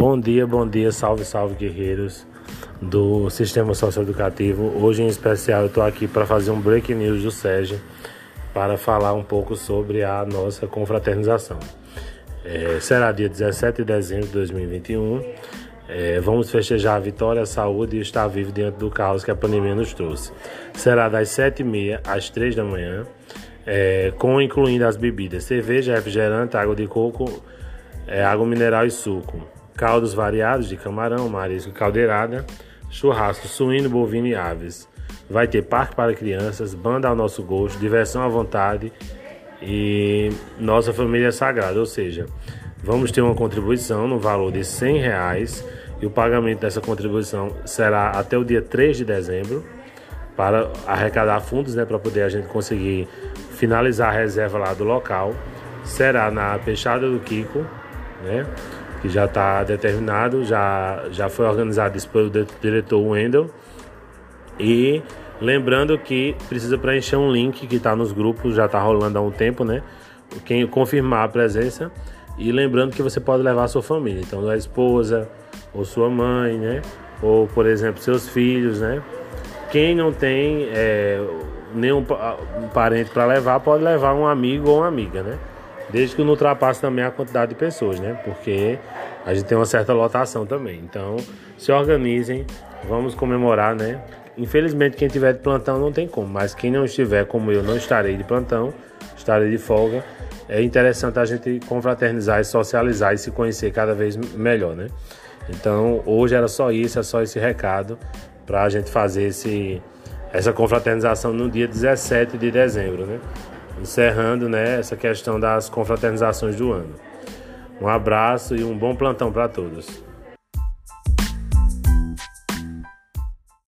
Bom dia, bom dia, salve, salve guerreiros do Sistema Socioeducativo. Hoje em especial eu estou aqui para fazer um break news do Sérgio para falar um pouco sobre a nossa confraternização. É, será dia 17 de dezembro de 2021. É, vamos festejar a vitória, a saúde e estar vivo diante do caos que a pandemia nos trouxe. Será das 7h30 às 3 da manhã, é, com incluindo as bebidas cerveja, refrigerante, água de coco, é, água mineral e suco caldos variados de camarão, marisco, caldeirada, churrasco suíno, bovino e aves. Vai ter parque para crianças, banda ao nosso gosto, diversão à vontade e nossa família sagrada, ou seja, vamos ter uma contribuição no valor de 100 reais e o pagamento dessa contribuição será até o dia 3 de dezembro para arrecadar fundos, né, para poder a gente conseguir finalizar a reserva lá do local. Será na Peixada do Kiko, né? Que já está determinado, já, já foi organizado isso pelo diretor Wendel. E lembrando que precisa preencher um link que está nos grupos, já está rolando há um tempo, né? Quem confirmar a presença. E lembrando que você pode levar a sua família, então a esposa, ou sua mãe, né? Ou, por exemplo, seus filhos, né? Quem não tem é, nenhum parente para levar, pode levar um amigo ou uma amiga, né? Desde que não ultrapasse também a quantidade de pessoas, né? Porque a gente tem uma certa lotação também. Então, se organizem, vamos comemorar, né? Infelizmente, quem tiver de plantão não tem como, mas quem não estiver, como eu, não estarei de plantão, estarei de folga. É interessante a gente confraternizar e socializar e se conhecer cada vez melhor, né? Então, hoje era só isso, é só esse recado para a gente fazer esse, essa confraternização no dia 17 de dezembro, né? Encerrando né, essa questão das confraternizações do ano. Um abraço e um bom plantão para todos.